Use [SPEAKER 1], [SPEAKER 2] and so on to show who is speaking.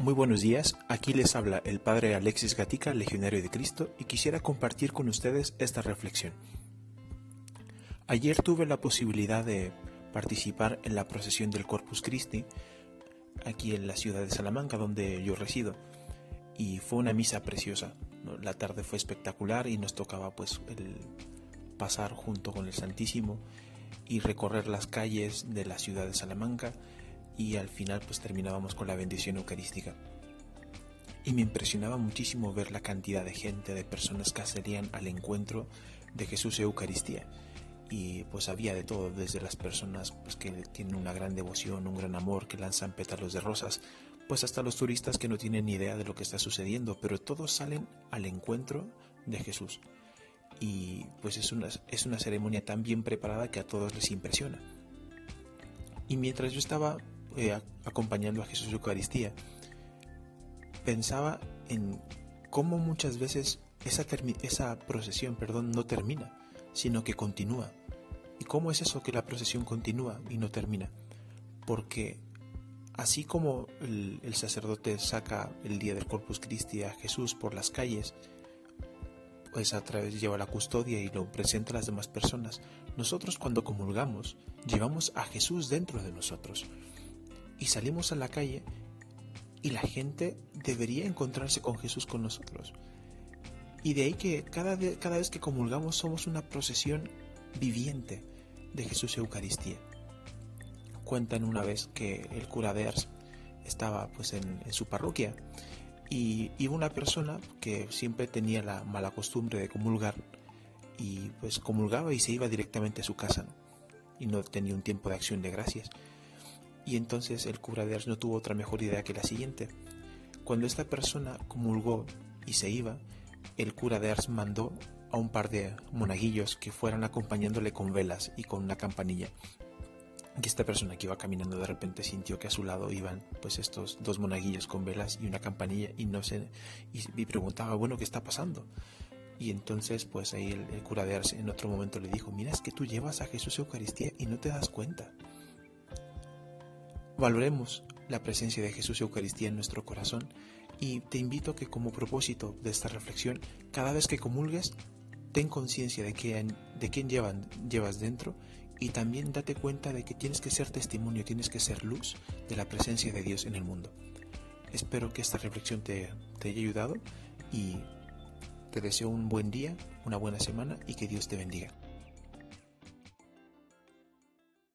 [SPEAKER 1] Muy buenos días, aquí les habla el Padre Alexis Gatica, Legionario de Cristo, y quisiera compartir con ustedes esta reflexión. Ayer tuve la posibilidad de participar en la procesión del Corpus Christi, aquí en la ciudad de Salamanca, donde yo resido, y fue una misa preciosa. La tarde fue espectacular y nos tocaba pues el pasar junto con el Santísimo y recorrer las calles de la ciudad de Salamanca y al final pues terminábamos con la bendición eucarística. Y me impresionaba muchísimo ver la cantidad de gente, de personas que acudían al encuentro de Jesús y Eucaristía. Y pues había de todo, desde las personas pues, que tienen una gran devoción, un gran amor, que lanzan pétalos de rosas, pues hasta los turistas que no tienen ni idea de lo que está sucediendo, pero todos salen al encuentro de Jesús. Y pues es una, es una ceremonia tan bien preparada que a todos les impresiona. Y mientras yo estaba eh, acompañando a Jesús en Eucaristía, pensaba en cómo muchas veces esa, procesión perdón, no termina, sino que continúa. ¿Y cómo es eso que la procesión continúa y no termina? Porque así como el, el sacerdote saca el día del Corpus Christi a Jesús por las calles, pues a través lleva la custodia y lo presenta a las demás personas. Nosotros cuando comulgamos llevamos a Jesús dentro de nosotros y salimos a la calle y la gente debería encontrarse con Jesús con nosotros. Y de ahí que cada, cada vez que comulgamos somos una procesión viviente de Jesús Eucaristía. Cuentan una vez que el cura de Ars estaba pues en, en su parroquia y, y, una persona que siempre tenía la mala costumbre de comulgar y pues comulgaba y se iba directamente a su casa y no tenía un tiempo de acción de gracias y entonces el cura de Ars no tuvo otra mejor idea que la siguiente. Cuando esta persona comulgó y se iba, el cura de Ars mandó a un par de monaguillos que fueran acompañándole con velas y con una campanilla. Y esta persona que iba caminando de repente sintió que a su lado iban pues estos dos monaguillos con velas y una campanilla y no se y, preguntaba bueno qué está pasando y entonces pues ahí el cura de Ars en otro momento le dijo mira es que tú llevas a Jesús Eucaristía y no te das cuenta Valoremos la presencia de Jesús Eucaristía en nuestro corazón y te invito a que como propósito de esta reflexión, cada vez que comulgues, ten conciencia de, quién, llevas dentro y también date cuenta de que tienes que ser testimonio, tienes que ser luz de la presencia de Dios en el mundo. Espero que esta reflexión te, te haya ayudado y te deseo un buen día, una buena semana y que Dios te bendiga.